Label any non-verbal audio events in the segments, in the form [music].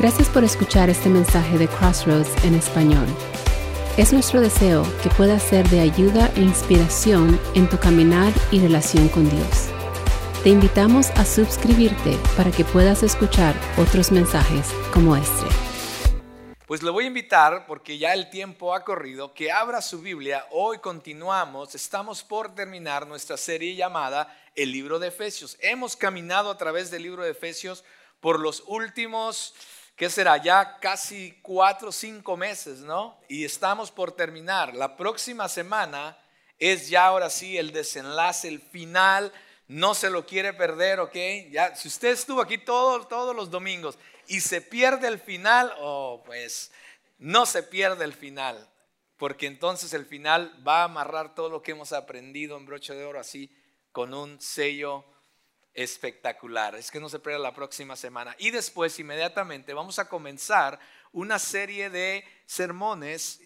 Gracias por escuchar este mensaje de Crossroads en español. Es nuestro deseo que pueda ser de ayuda e inspiración en tu caminar y relación con Dios. Te invitamos a suscribirte para que puedas escuchar otros mensajes como este. Pues le voy a invitar, porque ya el tiempo ha corrido, que abra su Biblia. Hoy continuamos, estamos por terminar nuestra serie llamada El libro de Efesios. Hemos caminado a través del libro de Efesios por los últimos ¿qué será? Ya casi cuatro o cinco meses, ¿no? Y estamos por terminar. La próxima semana es ya ahora sí el desenlace, el final. No se lo quiere perder, ¿ok? Ya, si usted estuvo aquí todos los domingos y se pierde el final, oh, pues no se pierde el final, porque entonces el final va a amarrar todo lo que hemos aprendido en broche de oro así con un sello espectacular. Es que no se pierda la próxima semana. Y después, inmediatamente, vamos a comenzar una serie de sermones,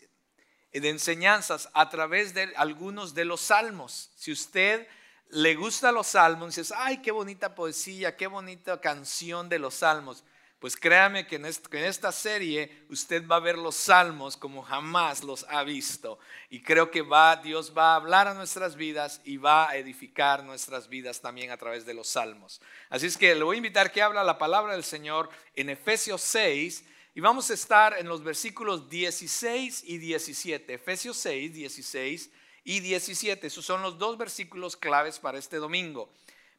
de enseñanzas a través de algunos de los salmos. Si usted le gusta los salmos, dice, ay, qué bonita poesía, qué bonita canción de los salmos. Pues créame que en, esta serie usted va a ver los salmos como jamás los ha visto. Y creo que va, Dios va a hablar a nuestras vidas y va a edificar nuestras vidas también a través de los salmos. Así es que le voy a invitar que habla la palabra del Señor en Efesios 6 y vamos a estar en los versículos 16 y 17. Efesios 6, 16 y 17. Esos son los dos versículos claves para este domingo.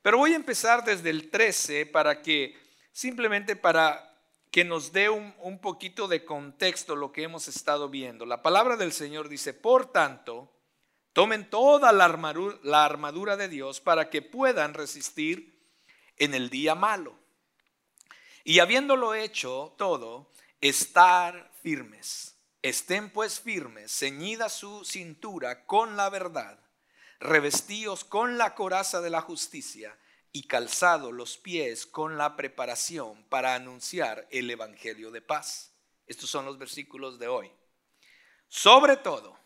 Pero voy a empezar desde el 13 para que simplemente para que nos dé un, poquito de contexto lo que hemos estado viendo. La palabra del Señor dice, por tanto, tomen toda la armadura, la armadura de Dios para que puedan resistir en el día malo. Y habiéndolo hecho todo, estar firmes. Estén pues firmes, ceñida su cintura con la verdad, revestíos con la coraza de la justicia y calzado los pies con la preparación para anunciar el Evangelio de paz. Estos son los versículos de hoy. Sobre todo,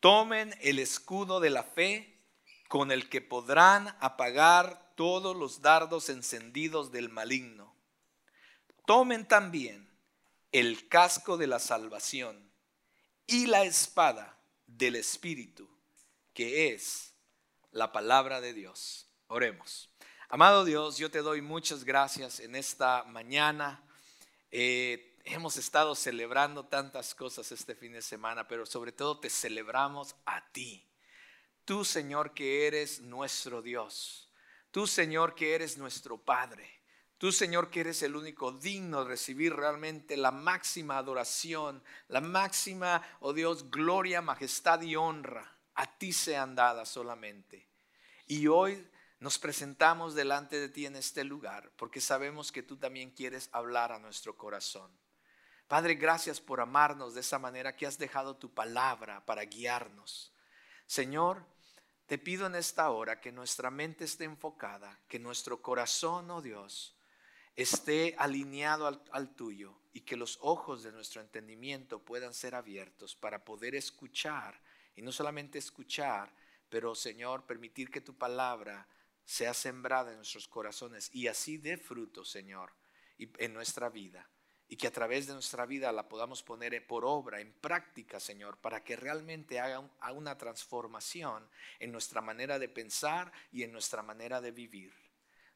tomen el escudo de la fe con el que podrán apagar todos los dardos encendidos del maligno. Tomen también el casco de la salvación y la espada del Espíritu, que es la palabra de Dios. Oremos. Amado Dios, yo te doy muchas gracias en esta mañana. Eh, hemos estado celebrando tantas cosas este fin de semana, pero sobre todo te celebramos a ti. Tú, Señor, que eres nuestro Dios. Tú, Señor, que eres nuestro Padre. Tú, Señor, que eres el único digno de recibir realmente la máxima adoración, la máxima, oh Dios, gloria, majestad y honra. A ti sean dadas solamente. Y hoy nos presentamos delante de ti en este lugar porque sabemos que tú también quieres hablar a nuestro corazón. Padre, gracias por amarnos de esa manera que has dejado tu palabra para guiarnos. Señor, te pido en esta hora que nuestra mente esté enfocada, que nuestro corazón, oh Dios, esté alineado al, tuyo y que los ojos de nuestro entendimiento puedan ser abiertos para poder escuchar y no solamente escuchar, pero Señor, permitir que tu palabra sea sembrada en nuestros corazones y así dé fruto, Señor, en nuestra vida. Y que a través de nuestra vida la podamos poner por obra, en práctica, Señor, para que realmente haga una transformación en nuestra manera de pensar y en nuestra manera de vivir.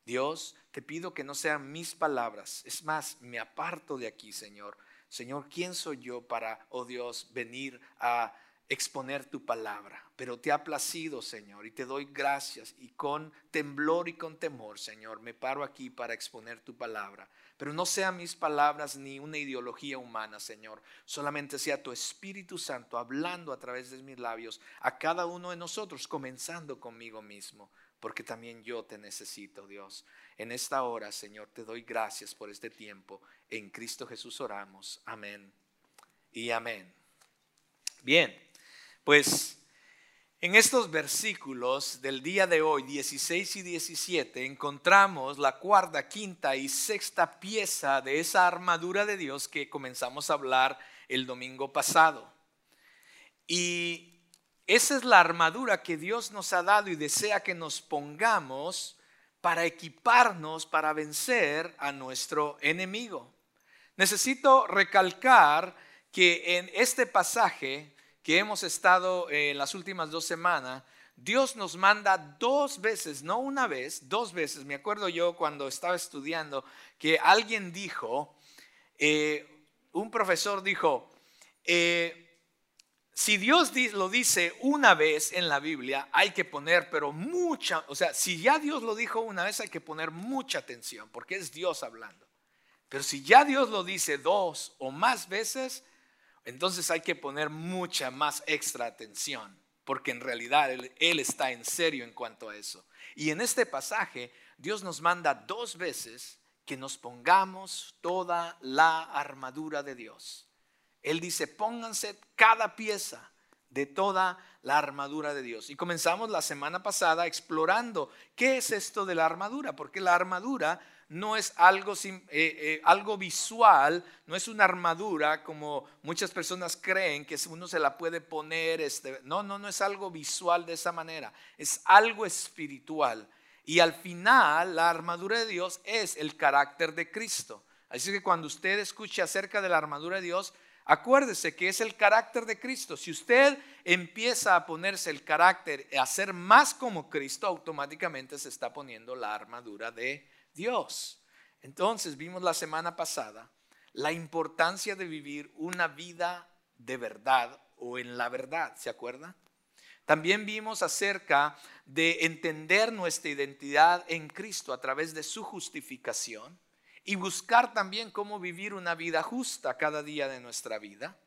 Dios, te pido que no sean mis palabras. Es más, me aparto de aquí, Señor. Señor, ¿quién soy yo para, oh Dios, venir a exponer tu palabra, pero te ha placido, Señor, y te doy gracias y con temblor y con temor, Señor, me paro aquí para exponer tu palabra. Pero no sean mis palabras ni una ideología humana, Señor, solamente sea tu Espíritu Santo hablando a través de mis labios a cada uno de nosotros, comenzando conmigo mismo, porque también yo te necesito, Dios. En esta hora, Señor, te doy gracias por este tiempo. En Cristo Jesús oramos. Amén y amén. Bien. Pues en estos versículos del día de hoy, 16 y 17, encontramos la cuarta, quinta y sexta pieza de esa armadura de Dios que comenzamos a hablar el domingo pasado. Y esa es la armadura que Dios nos ha dado y desea que nos pongamos para equiparnos para vencer a nuestro enemigo. Necesito recalcar que en este pasaje que hemos estado en las últimas dos semanas, Dios nos manda dos veces, no una vez, dos veces. Me acuerdo yo cuando estaba estudiando que alguien dijo, eh, un profesor dijo, eh, si Dios lo dice una vez en la Biblia, hay que poner, pero mucha, o sea, si ya Dios lo dijo una vez, hay que poner mucha atención, porque es Dios hablando. Pero si ya Dios lo dice dos o más veces, entonces hay que poner mucha más extra atención, porque en realidad él, está en serio en cuanto a eso. Y en este pasaje, Dios nos manda dos veces que nos pongamos toda la armadura de Dios. Él dice, pónganse cada pieza de toda la armadura de Dios. Y comenzamos la semana pasada explorando qué es esto de la armadura, porque la armadura no es algo, eh, eh, algo visual, no es una armadura como muchas personas creen que uno se la puede poner. Este, no, no, no es algo visual de esa manera, es algo espiritual. Y al final la armadura de Dios es el carácter de Cristo. Así que cuando usted escuche acerca de la armadura de Dios, Acuérdese que es el carácter de Cristo. Si usted empieza a ponerse el carácter, a ser más como Cristo, automáticamente se está poniendo la armadura de Dios. Entonces vimos la semana pasada la importancia de vivir una vida de verdad o en la verdad, ¿se acuerda? También vimos acerca de entender nuestra identidad en Cristo a través de su justificación y buscar también cómo vivir una vida justa cada día de nuestra vida.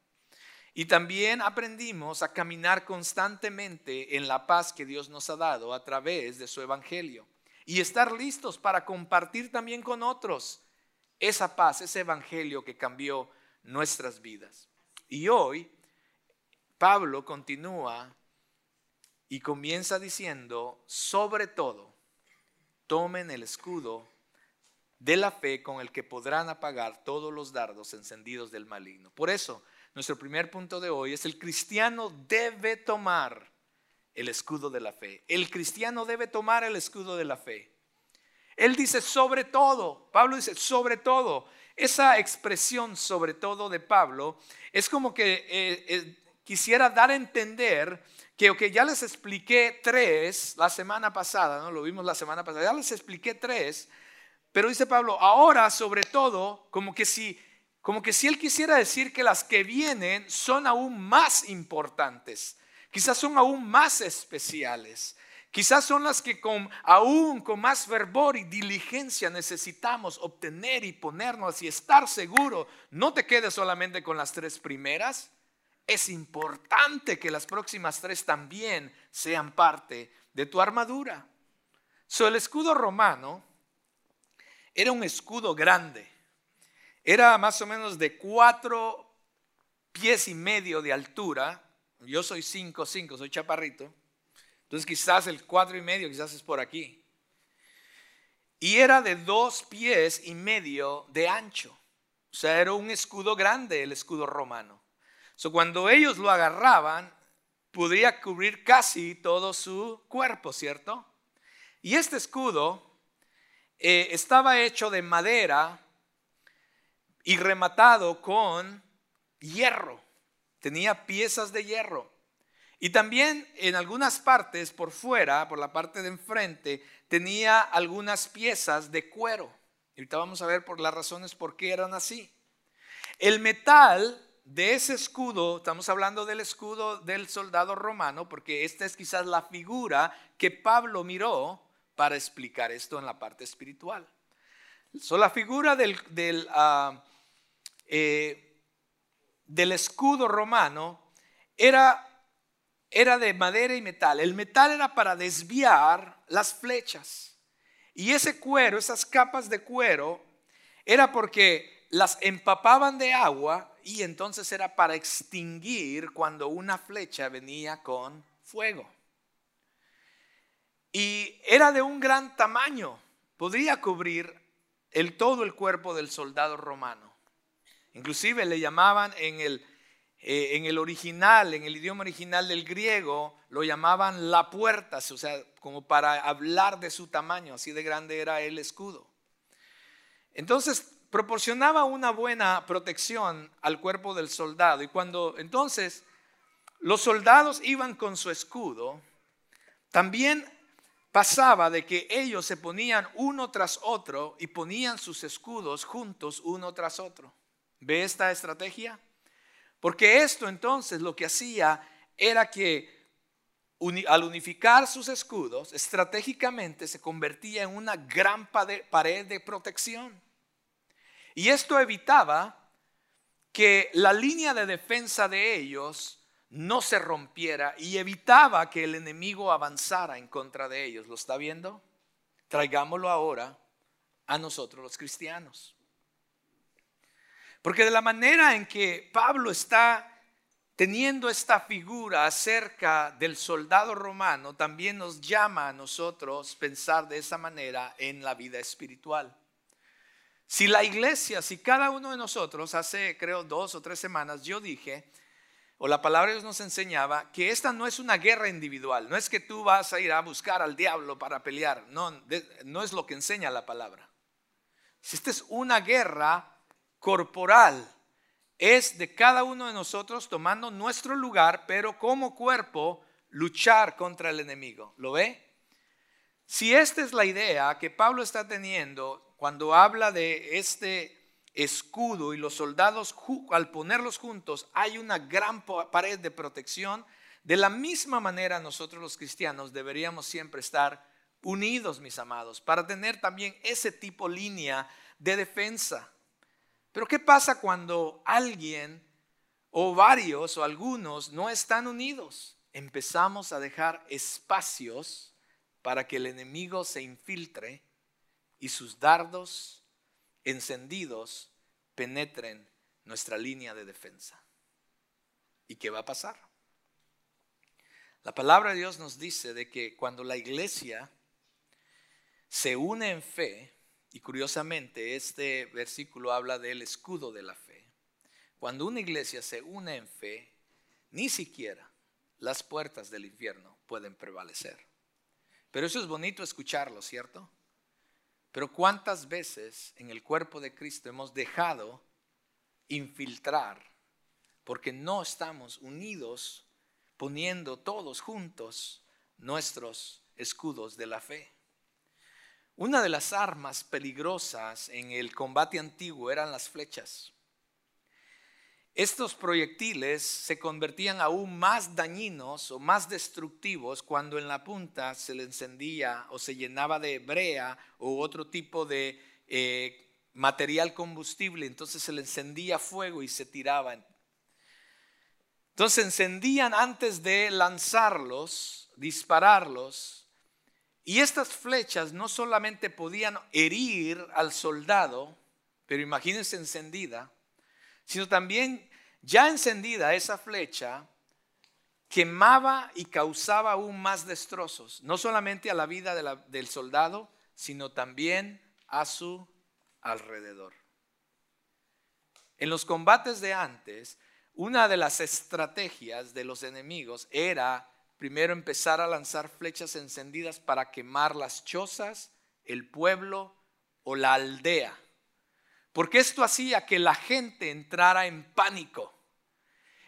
Y también aprendimos a caminar constantemente en la paz que Dios nos ha dado a través de su evangelio y estar listos para compartir también con otros esa paz, ese evangelio que cambió nuestras vidas. Y hoy Pablo continúa y comienza diciendo, sobre todo, tomen el escudo de la fe con el que podrán apagar todos los dardos encendidos del maligno. Por eso, nuestro primer punto de hoy es el cristiano debe tomar el escudo de la fe. El cristiano debe tomar el escudo de la fe. Él dice sobre todo, Pablo dice sobre todo. Esa expresión sobre todo de Pablo es como que eh, eh, quisiera dar a entender que okay, ya les expliqué tres la semana pasada, ¿no? Lo vimos la semana pasada, ya les expliqué tres pero dice Pablo, ahora sobre todo, como que si como que si él quisiera decir que las que vienen son aún más importantes, quizás son aún más especiales, quizás son las que con, aún con más fervor y diligencia necesitamos obtener y ponernos y estar seguro. No te quedes solamente con las tres primeras, es importante que las próximas tres también sean parte de tu armadura. So, el escudo romano era un escudo grande. Era más o menos de cuatro pies y medio de altura. Yo soy cinco, cinco, soy chaparrito. Entonces quizás el cuatro y medio, quizás es por aquí. Y era de dos pies y medio de ancho. O sea, era un escudo grande el escudo romano. So, cuando ellos lo agarraban, podría cubrir casi todo su cuerpo, ¿cierto? Y este escudo eh, estaba hecho de madera y rematado con hierro. Tenía piezas de hierro. Y también en algunas partes por fuera, por la parte de enfrente, tenía algunas piezas de cuero. Y ahorita vamos a ver por las razones por qué eran así. El metal de ese escudo, estamos hablando del escudo del soldado romano, porque esta es quizás la figura que Pablo miró para explicar esto en la parte espiritual. la figura del, del, ah, eh, del, escudo romano era, era de madera y metal. El metal era para desviar las flechas. Y ese cuero, esas capas de cuero, era porque las empapaban de agua y entonces era para extinguir cuando una flecha venía con fuego. Y era de un gran tamaño, podría cubrir el, todo el cuerpo del soldado romano. Inclusive le llamaban en el, eh, en el original, en el idioma original del griego, lo llamaban la puerta, o sea, como para hablar de su tamaño, así de grande era el escudo. Entonces, proporcionaba una buena protección al cuerpo del soldado. Y cuando entonces los soldados iban con su escudo, también pasaba de que ellos se ponían uno tras otro y ponían sus escudos juntos uno tras otro. ¿Ve esta estrategia? Porque esto entonces lo que hacía era que al unificar sus escudos, estratégicamente se convertía en una gran pared de protección. Y esto evitaba que la línea de defensa de ellos no se rompiera y evitaba que el enemigo avanzara en contra de ellos. ¿Lo está viendo? Traigámoslo ahora a nosotros los cristianos. Porque de la manera en que Pablo está teniendo esta figura acerca del soldado romano, también nos llama a nosotros pensar de esa manera en la vida espiritual. Si la iglesia, si cada uno de nosotros, hace creo dos o tres semanas, yo dije, o la palabra de Dios nos enseñaba, que esta no es una guerra individual, no es que tú vas a ir a buscar al diablo para pelear, no, no es lo que enseña la palabra. Si esta es una guerra corporal, es de cada uno de nosotros tomando nuestro lugar, pero como cuerpo luchar contra el enemigo. ¿Lo ve? Si esta es la idea que Pablo está teniendo cuando habla de este escudo y los soldados, al ponerlos juntos, hay una gran pared de protección. De la misma manera nosotros los cristianos deberíamos siempre estar unidos, mis amados, para tener también ese tipo línea de defensa. Pero ¿qué pasa cuando alguien o varios o algunos no están unidos? Empezamos a dejar espacios para que el enemigo se infiltre y sus dardos encendidos penetren nuestra línea de defensa. ¿Y qué va a pasar? La palabra de Dios nos dice de que cuando la iglesia se une en fe, y curiosamente este versículo habla del escudo de la fe, cuando una iglesia se une en fe, ni siquiera las puertas del infierno pueden prevalecer. Pero eso es bonito escucharlo, ¿cierto? Pero ¿cuántas veces en el cuerpo de Cristo hemos dejado infiltrar porque no estamos unidos poniendo todos juntos nuestros escudos de la fe? Una de las armas peligrosas en el combate antiguo eran las flechas. Estos proyectiles se convertían aún más dañinos o más destructivos cuando en la punta se le encendía o se llenaba de brea o otro tipo de eh, material combustible, entonces se le encendía fuego y se tiraban. Entonces encendían antes de lanzarlos, dispararlos, y estas flechas no solamente podían herir al soldado, pero imagínense encendida, sino también ya encendida esa flecha quemaba y causaba aún más destrozos, no solamente a la vida del soldado, sino también a su alrededor. En los combates de antes, una de las estrategias de los enemigos era primero empezar a lanzar flechas encendidas para quemar las chozas, el pueblo o la aldea porque esto hacía que la gente entrara en pánico.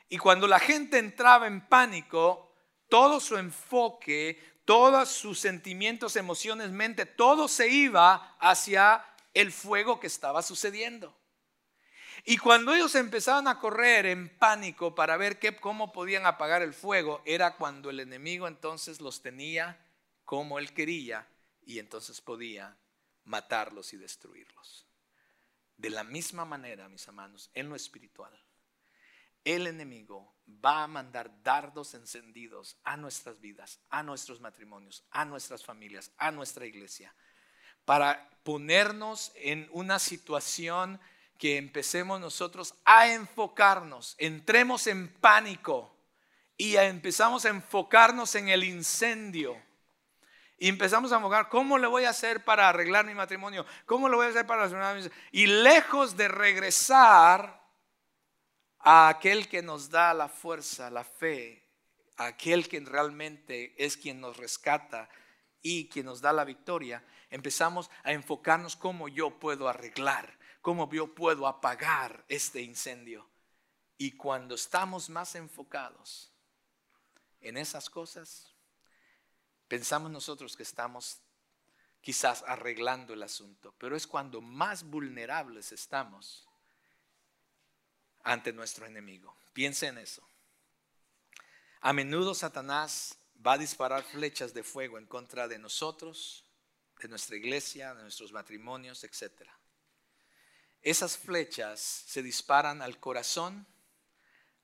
Y cuando la gente entraba en pánico, todo su enfoque, todos sus sentimientos, emociones, mente, todo se iba hacia el fuego que estaba sucediendo. Y cuando ellos empezaban a correr en pánico para ver qué, cómo podían apagar el fuego, era cuando el enemigo entonces los tenía como él quería y entonces podía matarlos y destruirlos. De la misma manera, mis hermanos, en lo espiritual, el enemigo va a mandar dardos encendidos a nuestras vidas, a nuestros matrimonios, a nuestras familias, a nuestra iglesia, para ponernos en una situación que empecemos nosotros a enfocarnos, entremos en pánico y empezamos a enfocarnos en el incendio. Y empezamos a enfocar, ¿cómo le voy a hacer para arreglar mi matrimonio? ¿Cómo lo voy a hacer para relacionar Y lejos de regresar a aquel que nos da la fuerza, la fe, a aquel que realmente es quien nos rescata y quien nos da la victoria, empezamos a enfocarnos cómo yo puedo arreglar, cómo yo puedo apagar este incendio. Y cuando estamos más enfocados en esas cosas, pensamos nosotros que estamos quizás arreglando el asunto, pero es cuando más vulnerables estamos ante nuestro enemigo. Piense en eso. A menudo Satanás va a disparar flechas de fuego en contra de nosotros, de nuestra iglesia, de nuestros matrimonios, etc. Esas flechas se disparan al corazón,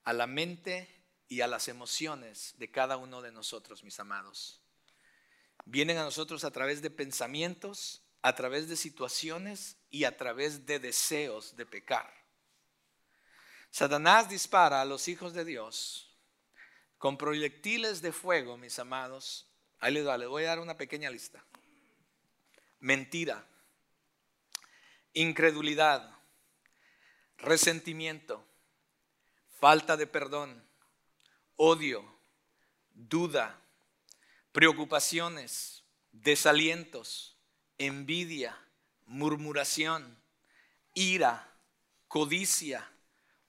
a la mente y a las emociones de cada uno de nosotros, mis amados. Vienen a nosotros a través de pensamientos, a través de situaciones y a través de deseos de pecar. Satanás dispara a los hijos de Dios con proyectiles de fuego, mis amados. Ahí les, voy a dar una pequeña lista. Mentira, incredulidad, resentimiento, falta de perdón, odio, duda, preocupaciones, desalientos, envidia, murmuración, ira, codicia,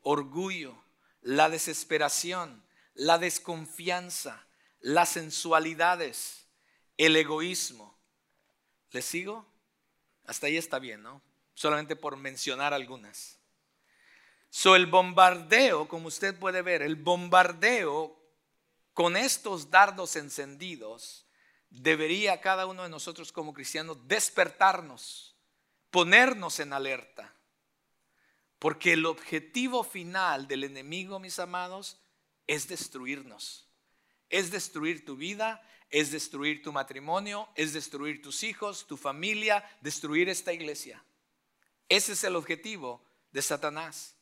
orgullo, la desesperación, la desconfianza, las sensualidades, el egoísmo. ¿Les sigo? Hasta ahí está bien, ¿no? Solamente por mencionar algunas. So, el bombardeo, como usted puede ver, el bombardeo con estos dardos encendidos debería cada uno de nosotros como cristianos despertarnos, ponernos en alerta. Porque el objetivo final del enemigo, mis amados, es destruirnos. Es destruir tu vida, es destruir tu matrimonio, es destruir tus hijos, tu familia, destruir esta iglesia. Ese es el objetivo de Satanás.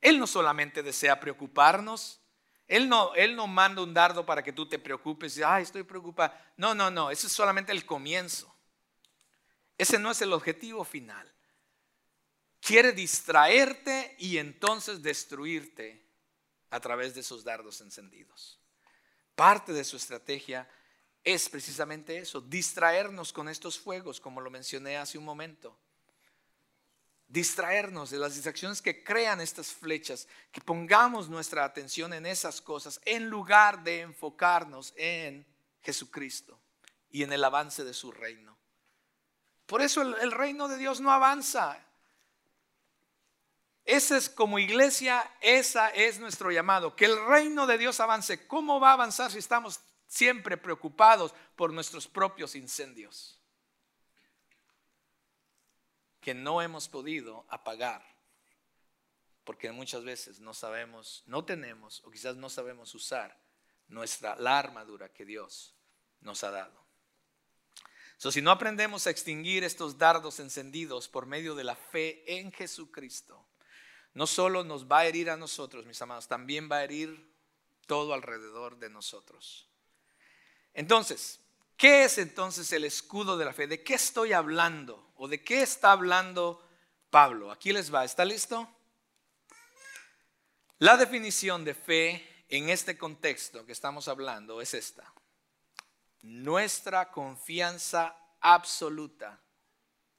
Él no solamente desea preocuparnos, él no, él no manda un dardo para que tú te preocupes y, ay, estoy preocupado. No, no, no, ese es solamente el comienzo. Ese no es el objetivo final quiere distraerte y entonces destruirte a través de esos dardos encendidos. Parte de su estrategia es precisamente eso, distraernos con estos fuegos, como lo mencioné hace un momento. Distraernos de las distracciones que crean estas flechas, que pongamos nuestra atención en esas cosas en lugar de enfocarnos en Jesucristo y en el avance de su reino. Por eso el, reino de Dios no avanza, esa es como iglesia, esa es nuestro llamado, que el reino de Dios avance. ¿Cómo va a avanzar si estamos siempre preocupados por nuestros propios incendios? Que no hemos podido apagar, porque muchas veces no sabemos, no tenemos o quizás no sabemos usar nuestra la armadura que Dios nos ha dado. So, si no aprendemos a extinguir estos dardos encendidos por medio de la fe en Jesucristo, no solo nos va a herir a nosotros, mis amados, también va a herir todo alrededor de nosotros. Entonces, ¿qué es entonces el escudo de la fe? ¿De qué estoy hablando? ¿O de qué está hablando Pablo? Aquí les va, ¿está listo? La definición de fe en este contexto que estamos hablando es esta. Nuestra confianza absoluta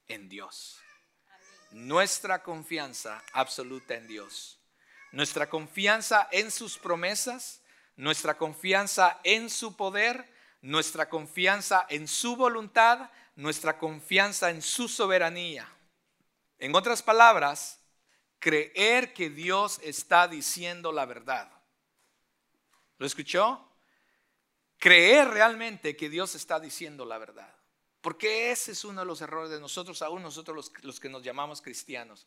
en Dios nuestra confianza absoluta en Dios. Nuestra confianza en sus promesas, nuestra confianza en su poder, nuestra confianza en su voluntad, nuestra confianza en su soberanía. En otras palabras, creer que Dios está diciendo la verdad. ¿Lo escuchó? Creer realmente que Dios está diciendo la verdad. Porque ese es uno de los errores de nosotros, aún nosotros los, que nos llamamos cristianos.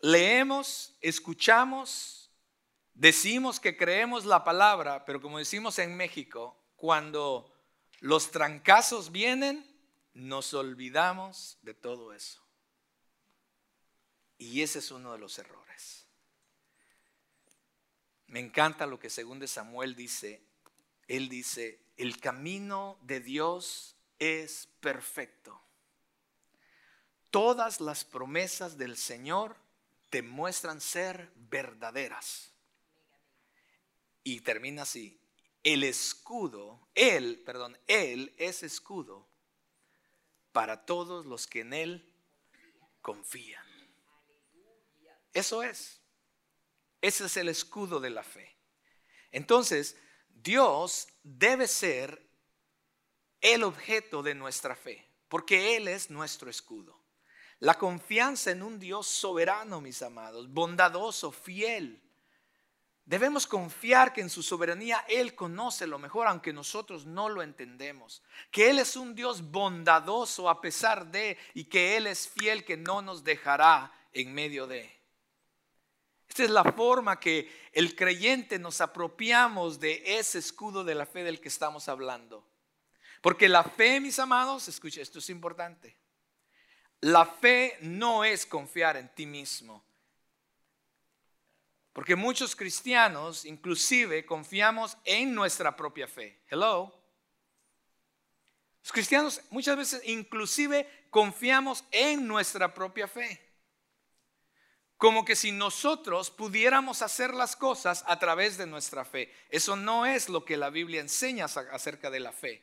Leemos, escuchamos, decimos que creemos la palabra, pero como decimos en México, cuando los trancazos vienen, nos olvidamos de todo eso. Y ese es uno de los errores. Me encanta lo que según de Samuel dice, él dice, el camino de Dios es perfecto. Todas las promesas del Señor demuestran ser verdaderas. Y termina así, el escudo, él, perdón, él es escudo para todos los que en él confían. Eso es. Ese es el escudo de la fe. Entonces, Dios debe ser el objeto de nuestra fe, porque Él es nuestro escudo. La confianza en un Dios soberano, mis amados, bondadoso, fiel. Debemos confiar que en su soberanía Él conoce lo mejor, aunque nosotros no lo entendemos. Que Él es un Dios bondadoso a pesar de, y que Él es fiel, que no nos dejará en medio de. Esta es la forma que el creyente nos apropiamos de ese escudo de la fe del que estamos hablando. Porque la fe, mis amados, escucha, esto es importante. La fe no es confiar en ti mismo. Porque muchos cristianos inclusive confiamos en nuestra propia fe. Hello. Los cristianos muchas veces inclusive confiamos en nuestra propia fe como que si nosotros pudiéramos hacer las cosas a través de nuestra fe. Eso no es lo que la Biblia enseña acerca de la fe.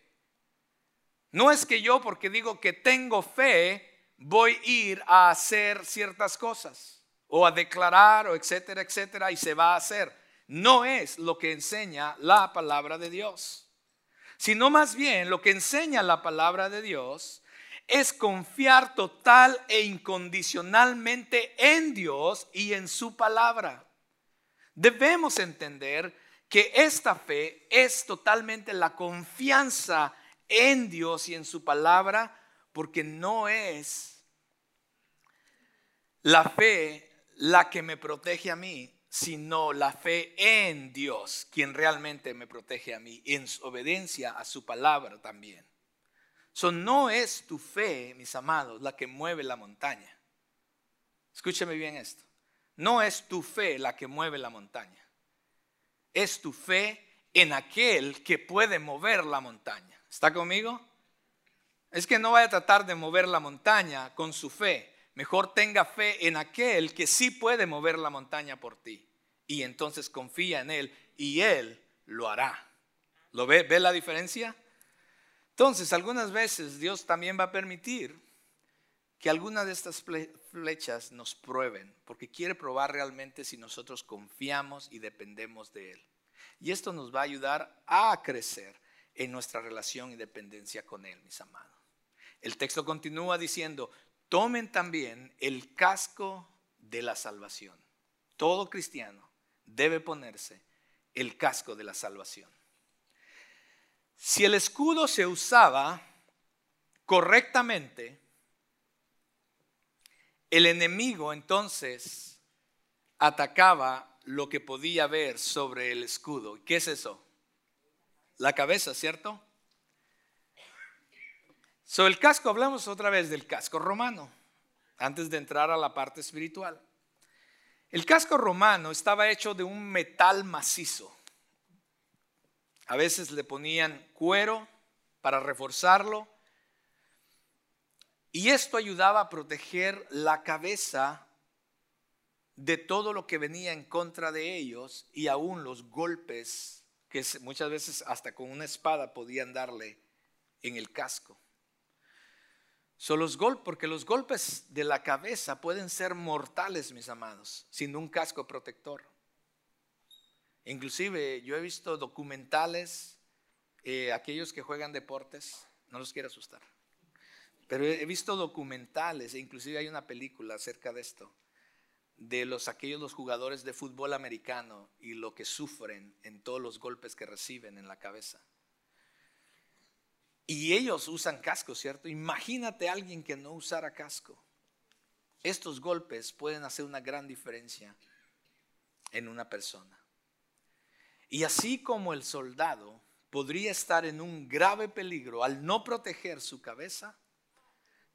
No es que yo porque digo que tengo fe voy a ir a hacer ciertas cosas o a declarar o etcétera, etcétera y se va a hacer. No es lo que enseña la palabra de Dios, sino más bien lo que enseña la palabra de Dios es confiar total e incondicionalmente en Dios y en su palabra. Debemos entender que esta fe es totalmente la confianza en Dios y en su palabra, porque no es la fe la que me protege a mí, sino la fe en Dios, quien realmente me protege a mí, en obediencia a su palabra también no es tu fe, mis amados, la que mueve la montaña. Escúcheme bien esto. No es tu fe la que mueve la montaña. Es tu fe en aquel que puede mover la montaña. ¿Está conmigo? Es que no vaya a tratar de mover la montaña con su fe. Mejor tenga fe en aquel que sí puede mover la montaña por ti. Y entonces confía en él y él lo hará. ¿Lo ve? ¿Ve la diferencia? Entonces, algunas veces Dios también va a permitir que algunas de estas flechas nos prueben, porque quiere probar realmente si nosotros confiamos y dependemos de Él. Y esto nos va a ayudar a crecer en nuestra relación y dependencia con Él, mis amados. El texto continúa diciendo, tomen también el casco de la salvación. Todo cristiano debe ponerse el casco de la salvación. Si el escudo se usaba correctamente, el enemigo entonces atacaba lo que podía ver sobre el escudo. ¿Qué es eso? La cabeza, ¿cierto? Sobre el casco, hablamos otra vez del casco romano, antes de entrar a la parte espiritual. El casco romano estaba hecho de un metal macizo. A veces le ponían cuero para reforzarlo. Y esto ayudaba a proteger la cabeza de todo lo que venía en contra de ellos y aún los golpes que muchas veces hasta con una espada podían darle en el casco. Son los golpes, porque los golpes de la cabeza pueden ser mortales, mis amados, sin un casco protector. Inclusive yo he visto documentales, eh, aquellos que juegan deportes, no los quiero asustar, pero he visto documentales, e inclusive hay una película acerca de esto, de los aquellos los jugadores de fútbol americano y lo que sufren en todos los golpes que reciben en la cabeza. Y ellos usan casco, ¿cierto? Imagínate a alguien que no usara casco. Estos golpes pueden hacer una gran diferencia en una persona. Y así como el soldado podría estar en un grave peligro al no proteger su cabeza,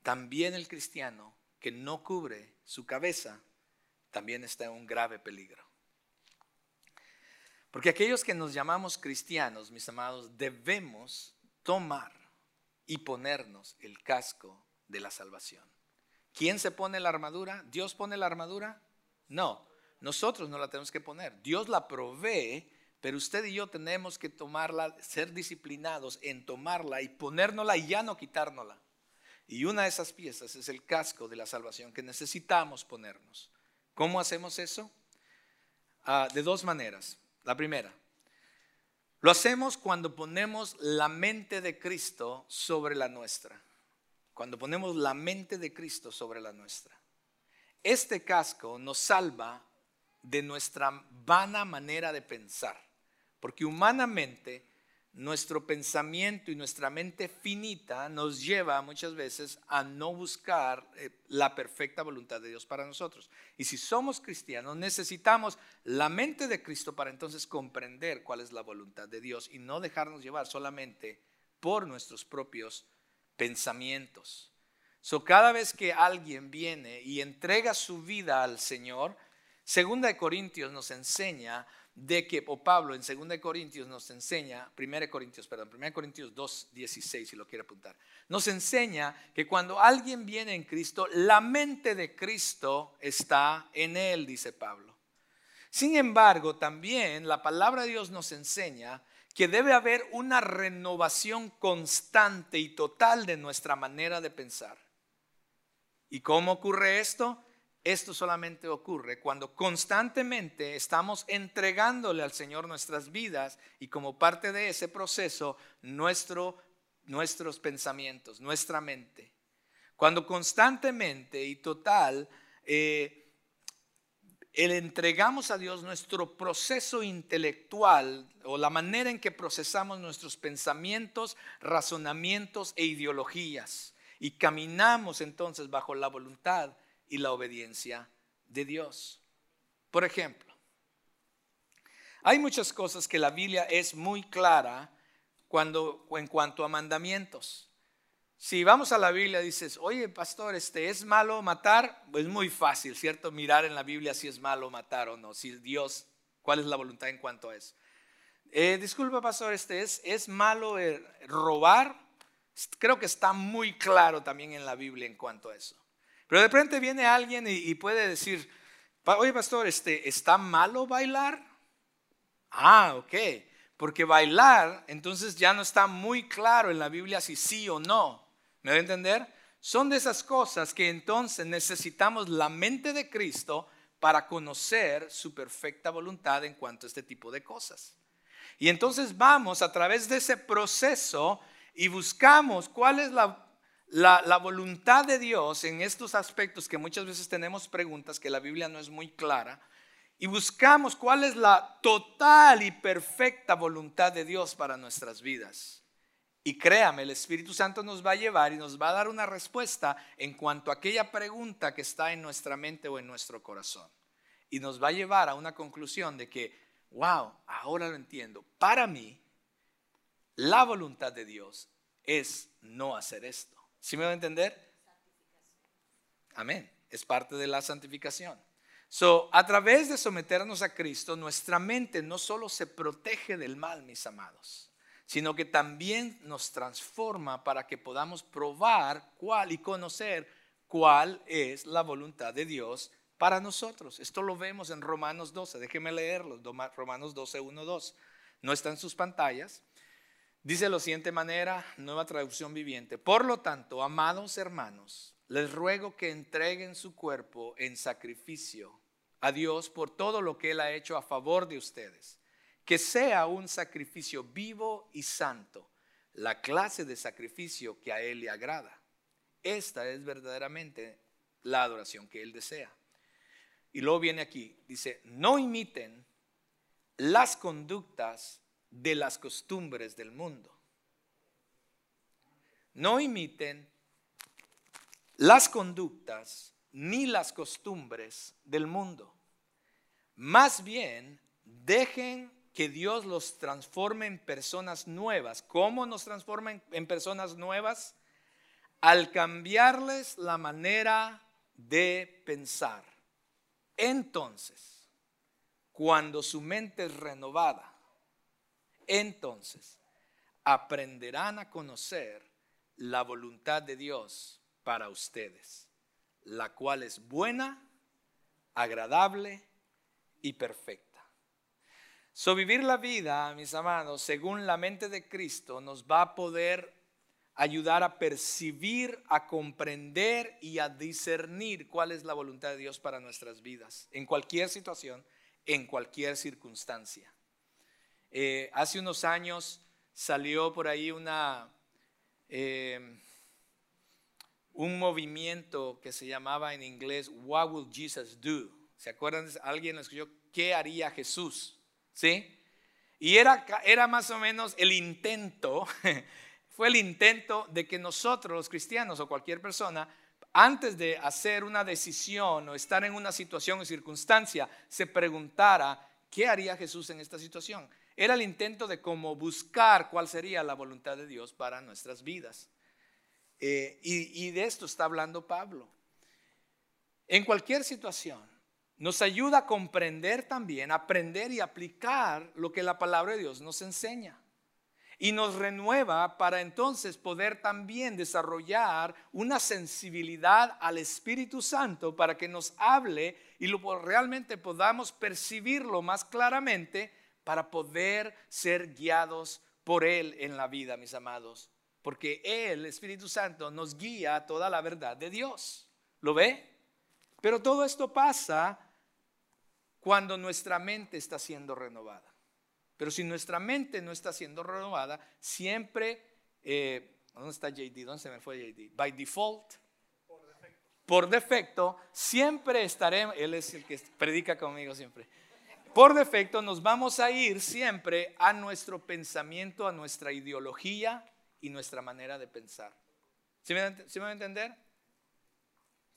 también el cristiano que no cubre su cabeza también está en un grave peligro. Porque aquellos que nos llamamos cristianos, mis amados, debemos tomar y ponernos el casco de la salvación. ¿Quién se pone la armadura? ¿Dios pone la armadura? No, nosotros no la tenemos que poner. Dios la provee, pero usted y yo tenemos que tomarla, ser disciplinados en tomarla y ponérnosla y ya no quitárnosla. Y una de esas piezas es el casco de la salvación que necesitamos ponernos. ¿Cómo hacemos eso? Ah, de dos maneras. La primera, lo hacemos cuando ponemos la mente de Cristo sobre la nuestra. Cuando ponemos la mente de Cristo sobre la nuestra. Este casco nos salva de nuestra vana manera de pensar, porque humanamente nuestro pensamiento y nuestra mente finita nos lleva muchas veces a no buscar eh, la perfecta voluntad de Dios para nosotros. Y si somos cristianos, necesitamos la mente de Cristo para entonces comprender cuál es la voluntad de Dios y no dejarnos llevar solamente por nuestros propios pensamientos. So, cada vez que alguien viene y entrega su vida al Señor, Segunda de Corintios nos enseña de que, o Pablo en 2 Corintios nos enseña, 1 Corintios, perdón, 1 Corintios 2, 16, si lo quiere apuntar, nos enseña que cuando alguien viene en Cristo, la mente de Cristo está en él, dice Pablo. Sin embargo, también la palabra de Dios nos enseña que debe haber una renovación constante y total de nuestra manera de pensar. ¿Y cómo ocurre esto? Esto solamente ocurre cuando constantemente estamos entregándole al Señor nuestras vidas y como parte de ese proceso nuestro, nuestros pensamientos, nuestra mente. Cuando constantemente y total eh, el entregamos a Dios nuestro proceso intelectual o la manera en que procesamos nuestros pensamientos, razonamientos e ideologías y caminamos entonces bajo la voluntad y la obediencia de Dios. Por ejemplo, hay muchas cosas que la Biblia es muy clara cuando, en cuanto a mandamientos. Si vamos a la Biblia dices, oye pastor, este es malo matar, es muy fácil, ¿cierto? Mirar en la Biblia si es malo matar o no, si Dios, cuál es la voluntad en cuanto a eso. Eh, disculpa pastor, este es, es malo eh, robar, creo que está muy claro también en la Biblia en cuanto a eso. Pero de repente viene alguien y, puede decir, oye pastor, este, ¿está malo bailar? Ah, ok. Porque bailar, entonces ya no está muy claro en la Biblia si sí o no. ¿Me voy a entender? Son de esas cosas que entonces necesitamos la mente de Cristo para conocer su perfecta voluntad en cuanto a este tipo de cosas. Y entonces vamos a través de ese proceso y buscamos cuál es la voluntad de Dios en estos aspectos que muchas veces tenemos preguntas que la Biblia no es muy clara y buscamos cuál es la total y perfecta voluntad de Dios para nuestras vidas. Y créame, el Espíritu Santo nos va a llevar y nos va a dar una respuesta en cuanto a aquella pregunta que está en nuestra mente o en nuestro corazón. Y nos va a llevar a una conclusión de que, wow, ahora lo entiendo. Para mí, la voluntad de Dios es no hacer esto. ¿Sí me va a entender? Amén. Es parte de la santificación. So, a través de someternos a Cristo, nuestra mente no solo se protege del mal, mis amados, sino que también nos transforma para que podamos probar cuál y conocer cuál es la voluntad de Dios para nosotros. Esto lo vemos en Romanos 12. Déjenme leerlo. Romanos 12, 1, 2. No está en sus pantallas. Dice de la siguiente manera, nueva traducción viviente. Por lo tanto, amados hermanos, les ruego que entreguen su cuerpo en sacrificio a Dios por todo lo que Él ha hecho a favor de ustedes. Que sea un sacrificio vivo y santo, la clase de sacrificio que a Él le agrada. Esta es verdaderamente la adoración que Él desea. Y luego viene aquí, dice, no imiten las conductas de las costumbres del mundo. No imiten las conductas ni las costumbres del mundo. Más bien, dejen que Dios los transforme en personas nuevas. ¿Cómo nos transforma en personas nuevas? Al cambiarles la manera de pensar. Entonces, cuando su mente es renovada, entonces aprenderán a conocer la voluntad de Dios para ustedes, la cual es buena, agradable y perfecta. So, vivir la vida, mis amados, según la mente de Cristo, nos va a poder ayudar a percibir, a comprender y a discernir cuál es la voluntad de Dios para nuestras vidas, en cualquier situación, en cualquier circunstancia. Eh, hace unos años salió por ahí eh, un movimiento que se llamaba en inglés What Will Jesus Do? ¿Se acuerdan? Alguien escuchó, ¿qué haría Jesús? ¿Sí? Y era, era más o menos el intento, [laughs] fue el intento de que nosotros, los cristianos o cualquier persona, antes de hacer una decisión o estar en una situación o circunstancia, se preguntara, ¿qué haría Jesús en esta situación? Era el intento de cómo buscar cuál sería la voluntad de Dios para nuestras vidas. Eh, y, y de esto está hablando Pablo. En cualquier situación, nos ayuda a comprender también, aprender y aplicar lo que la palabra de Dios nos enseña. Y nos renueva para entonces poder también desarrollar una sensibilidad al Espíritu Santo para que nos hable y lo, realmente podamos percibirlo más claramente para poder ser guiados por Él en la vida, mis amados. Porque Él, Espíritu Santo, nos guía a toda la verdad de Dios. ¿Lo ve? Pero todo esto pasa cuando nuestra mente está siendo renovada. Pero si nuestra mente no está siendo renovada, siempre, eh, ¿dónde está JD? ¿Dónde se me fue JD? By default, por defecto. por defecto, siempre estaremos, él es el que predica conmigo siempre, por defecto nos vamos a ir siempre a nuestro pensamiento, a nuestra ideología y nuestra manera de pensar. ¿Sí me, ¿sí me va a entender?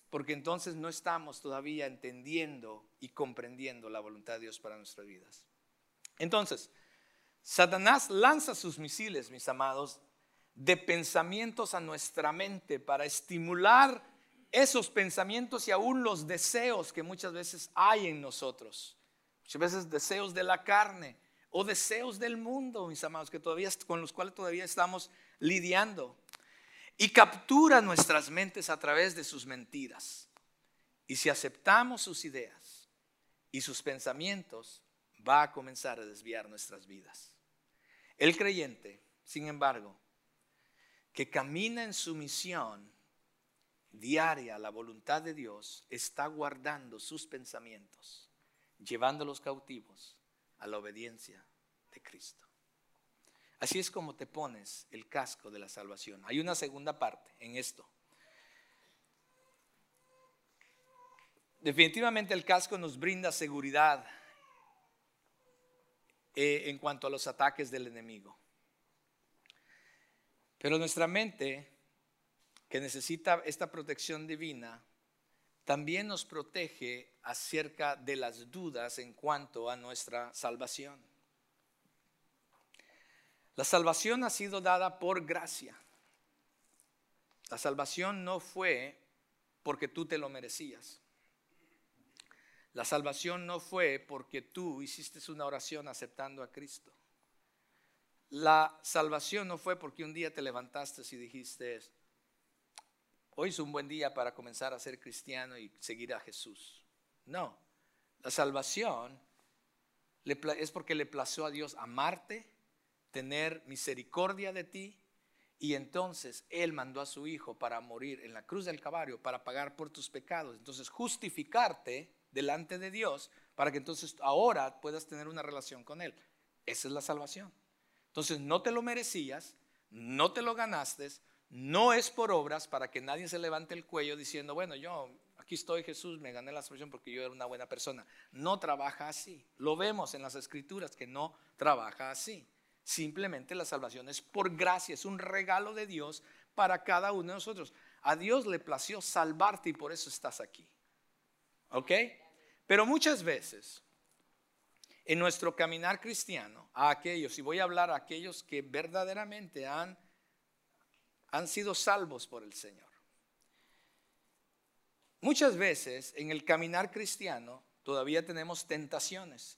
Porque entonces no estamos todavía entendiendo y comprendiendo la voluntad de Dios para nuestras vidas. Entonces, Satanás lanza sus misiles, mis amados, de pensamientos a nuestra mente para estimular esos pensamientos y aún los deseos que muchas veces hay en nosotros. Muchas veces deseos de la carne o deseos del mundo, mis amados, que todavía, con los cuales todavía estamos lidiando. Y captura nuestras mentes a través de sus mentiras. Y si aceptamos sus ideas y sus pensamientos, va a comenzar a desviar nuestras vidas. El creyente, sin embargo, que camina en su misión diaria a la voluntad de Dios, está guardando sus pensamientos llevando los cautivos a la obediencia de Cristo. Así es como te pones el casco de la salvación. Hay una segunda parte en esto. Definitivamente el casco nos brinda seguridad eh, en cuanto a los ataques del enemigo. Pero nuestra mente, que necesita esta protección divina, también nos protege acerca de las dudas en cuanto a nuestra salvación. La salvación ha sido dada por gracia. La salvación no fue porque tú te lo merecías. La salvación no fue porque tú hiciste una oración aceptando a Cristo. La salvación no fue porque un día te levantaste y dijiste, hoy es un buen día para comenzar a ser cristiano y seguir a Jesús. No, la salvación es porque le plació a Dios amarte, tener misericordia de ti, y entonces Él mandó a su Hijo para morir en la cruz del Calvario, para pagar por tus pecados. Entonces justificarte delante de Dios para que entonces ahora puedas tener una relación con Él. Esa es la salvación. Entonces no te lo merecías, no te lo ganaste, no es por obras para que nadie se levante el cuello diciendo, bueno, yo aquí estoy Jesús, me gané la salvación porque yo era una buena persona. No trabaja así. Lo vemos en las escrituras que no trabaja así. Simplemente la salvación es por gracia, es un regalo de Dios para cada uno de nosotros. A Dios le plació salvarte y por eso estás aquí. ¿Ok? Pero muchas veces en nuestro caminar cristiano, a aquellos, y voy a hablar a aquellos que verdaderamente han han sido salvos por el Señor. Muchas veces en el caminar cristiano todavía tenemos tentaciones.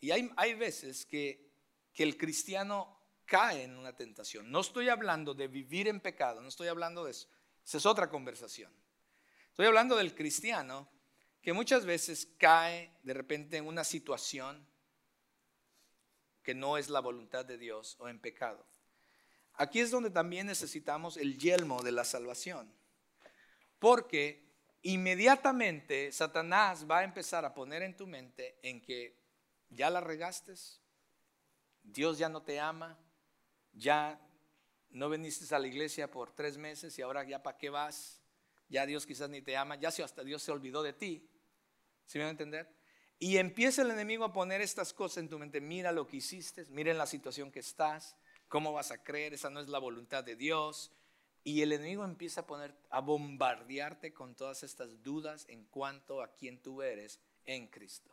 Y hay, hay veces que, que el cristiano cae en una tentación. No estoy hablando de vivir en pecado, no estoy hablando de eso. Esa es otra conversación. Estoy hablando del cristiano que muchas veces cae de repente en una situación que no es la voluntad de Dios o en pecado. Aquí es donde también necesitamos el yelmo de la salvación. Porque inmediatamente Satanás va a empezar a poner en tu mente en que ya la regaste, Dios ya no te ama, ya no viniste a la iglesia por tres meses y ahora ya para qué vas, ya Dios quizás ni te ama, ya hasta Dios se olvidó de ti. ¿Sí me van a entender? Y empieza el enemigo a poner estas cosas en tu mente, mira lo que hiciste, miren la situación que estás, cómo vas a creer, esa no es la voluntad de Dios. Y el enemigo empieza a poner, a bombardearte con todas estas dudas en cuanto a quién tú eres en Cristo.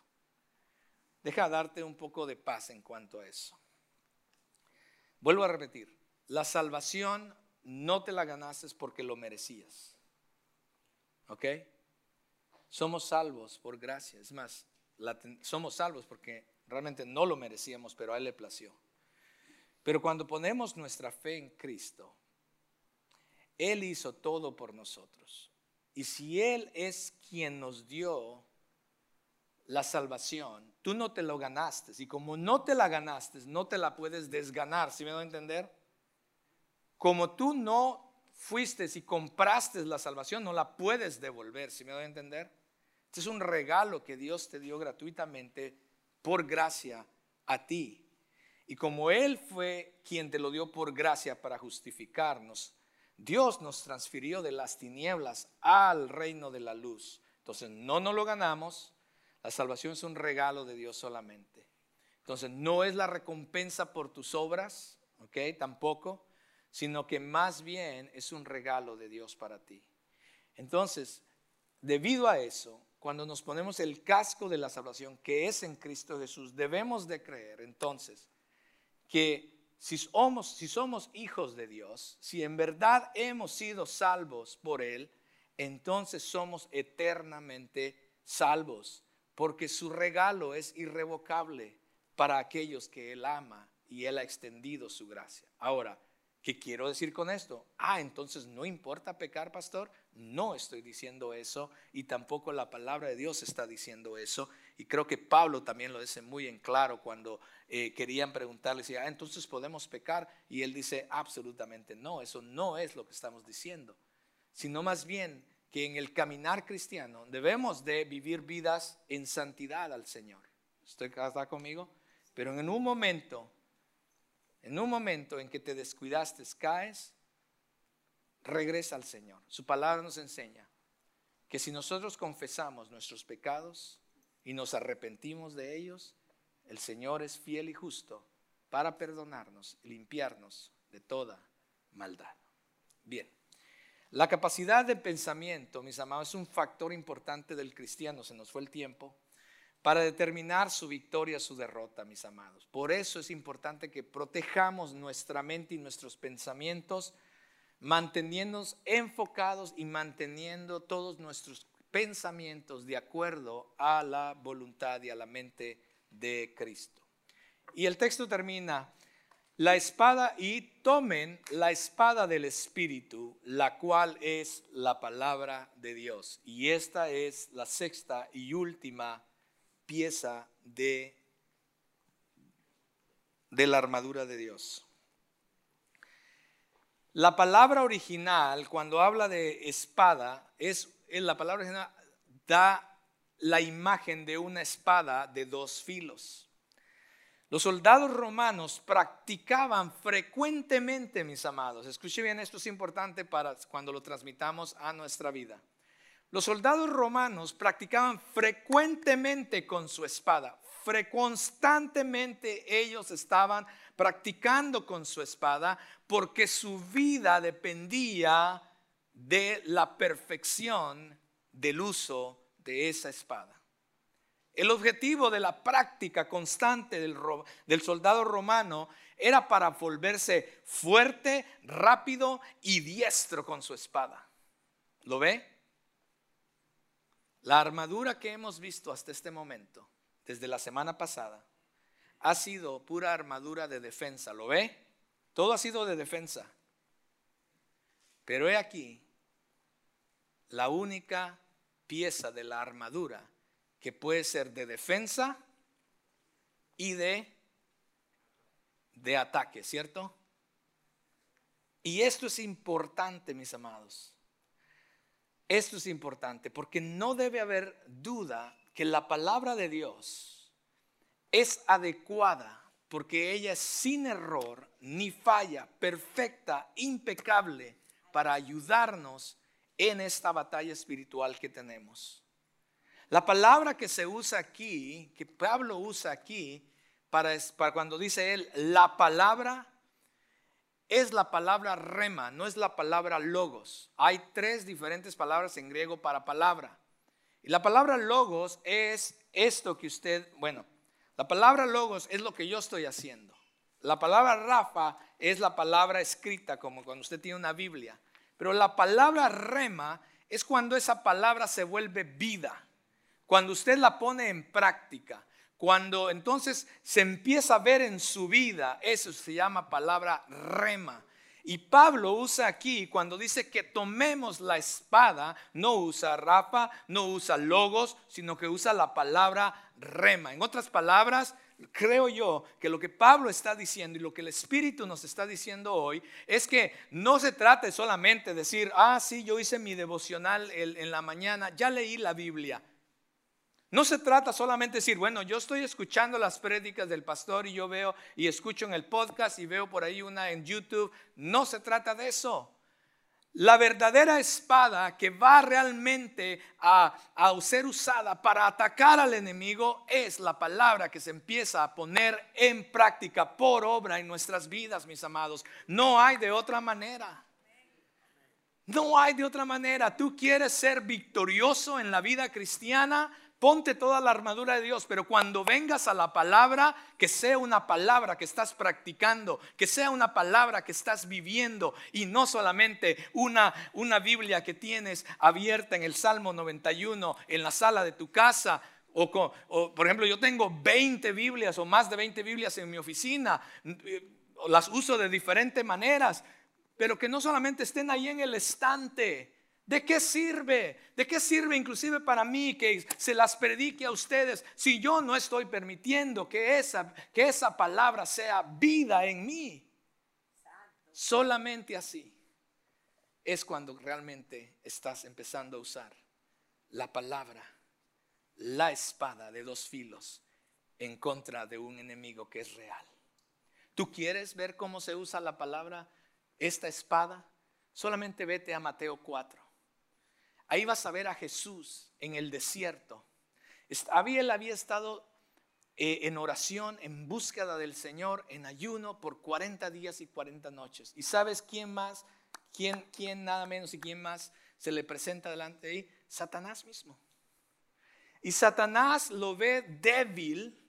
Deja darte un poco de paz en cuanto a eso. Vuelvo a repetir, la salvación no te la ganaste porque lo merecías. ¿Ok? Somos salvos por gracia. Es más, somos salvos porque realmente no lo merecíamos, pero a Él le plació. Pero cuando ponemos nuestra fe en Cristo, Él hizo todo por nosotros. Y si Él es quien nos dio la salvación, tú no te lo ganaste. Y como no te la ganaste, no te la puedes desganar. ¿Sí me a entender? Como tú no fuiste y compraste la salvación, no la puedes devolver. ¿Sí me doy a entender? Este es un regalo que Dios te dio gratuitamente por gracia a ti. Y como Él fue quien te lo dio por gracia para justificarnos, Dios nos transfirió de las tinieblas al reino de la luz. Entonces no nos lo ganamos, la salvación es un regalo de Dios solamente. Entonces no es la recompensa por tus obras, ¿ok? Tampoco, sino que más bien es un regalo de Dios para ti. Entonces, debido a eso, cuando nos ponemos el casco de la salvación que es en Cristo Jesús, debemos de creer entonces que si somos, hijos de Dios, si en verdad hemos sido salvos por Él, entonces somos eternamente salvos, porque su regalo es irrevocable para aquellos que Él ama y Él ha extendido su gracia. Ahora, ¿Qué quiero decir con esto? Ah, entonces no importa pecar, pastor. No estoy diciendo eso y tampoco la palabra de Dios está diciendo eso. Y creo que Pablo también lo dice muy en claro cuando eh, querían preguntarle, si, ah, entonces podemos pecar. Y él dice, absolutamente no, eso no es lo que estamos diciendo. Sino más bien que en el caminar cristiano debemos de vivir vidas en santidad al Señor. ¿Estoy acá conmigo? Pero en un momento en un momento en que te descuidaste, caes, regresa al Señor. Su palabra nos enseña que si nosotros confesamos nuestros pecados y nos arrepentimos de ellos, el Señor es fiel y justo para perdonarnos y limpiarnos de toda maldad. Bien, la capacidad de pensamiento, mis amados, es un factor importante del cristiano. Se nos fue el tiempo para determinar su victoria, su derrota, mis amados. Por eso es importante que protejamos nuestra mente y nuestros pensamientos, manteniéndonos enfocados y manteniendo todos nuestros pensamientos de acuerdo a la voluntad y a la mente de Cristo. Y el texto termina, la espada y tomen la espada del Espíritu, la cual es la palabra de Dios. Y esta es la sexta y última pieza de, de la armadura de Dios. La palabra original, cuando habla de espada, es la palabra original da la imagen de una espada de dos filos. Los soldados romanos practicaban frecuentemente, mis amados, escuche bien, esto es importante para cuando lo transmitamos a nuestra vida. Los soldados romanos practicaban frecuentemente con su espada. Constantemente ellos estaban practicando con su espada porque su vida dependía de la perfección del uso de esa espada. El objetivo de la práctica constante del, soldado romano era para volverse fuerte, rápido y diestro con su espada. ¿Lo ve? La armadura que hemos visto hasta este momento, desde la semana pasada, ha sido pura armadura de defensa. ¿Lo ve? Todo ha sido de defensa. Pero he aquí la única pieza de la armadura que puede ser de defensa y de, de ataque, ¿cierto? Y esto es importante, mis amados. Esto es importante porque no debe haber duda que la palabra de Dios es adecuada porque ella es sin error ni falla, perfecta, impecable para ayudarnos en esta batalla espiritual que tenemos. La palabra que se usa aquí, que Pablo usa aquí, para, cuando dice él, la palabra es la palabra rema, no es la palabra logos. Hay tres diferentes palabras en griego para palabra. Y la palabra logos es esto que usted, bueno, la palabra logos es lo que yo estoy haciendo. La palabra Rafa es la palabra escrita, como cuando usted tiene una Biblia. Pero la palabra rema es cuando esa palabra se vuelve vida, cuando usted la pone en práctica. Cuando entonces se empieza a ver en su vida, eso se llama palabra rema. Y Pablo usa aquí, cuando dice que tomemos la espada, no usa Rafa, no usa logos, sino que usa la palabra rema. En otras palabras, creo yo que lo que Pablo está diciendo y lo que el Espíritu nos está diciendo hoy es que no se trate solamente de decir, ah, sí, yo hice mi devocional en la mañana, ya leí la Biblia. No se trata solamente de decir, bueno, yo estoy escuchando las prédicas del pastor y yo veo y escucho en el podcast y veo por ahí una en YouTube. No se trata de eso. La verdadera espada que va realmente a, a, ser usada para atacar al enemigo es la palabra que se empieza a poner en práctica por obra en nuestras vidas, mis amados. No hay de otra manera. No hay de otra manera. Tú quieres ser victorioso en la vida cristiana, Ponte toda la armadura de Dios, pero cuando vengas a la palabra, que sea una palabra que estás practicando, que sea una palabra que estás viviendo y no solamente una, una Biblia que tienes abierta en el Salmo 91 en la sala de tu casa. O, por ejemplo, yo tengo 20 Biblias o más de 20 Biblias en mi oficina, las uso de diferentes maneras, pero que no solamente estén ahí en el estante, ¿De qué sirve? ¿De qué sirve inclusive para mí que se las predique a ustedes si yo no estoy permitiendo que esa, que esa palabra sea vida en mí? Solamente así es cuando realmente estás empezando a usar la palabra, la espada de dos filos en contra de un enemigo que es real. ¿Tú quieres ver cómo se usa la palabra, esta espada? Solamente vete a Mateo 4. Ahí vas a ver a Jesús en el desierto. Había, él había estado eh, en oración, en búsqueda del Señor, en ayuno por 40 días y 40 noches. ¿Y sabes quién más? ¿Quién, quién nada menos y quién más se le presenta delante de ahí? Satanás mismo. Y Satanás lo ve débil,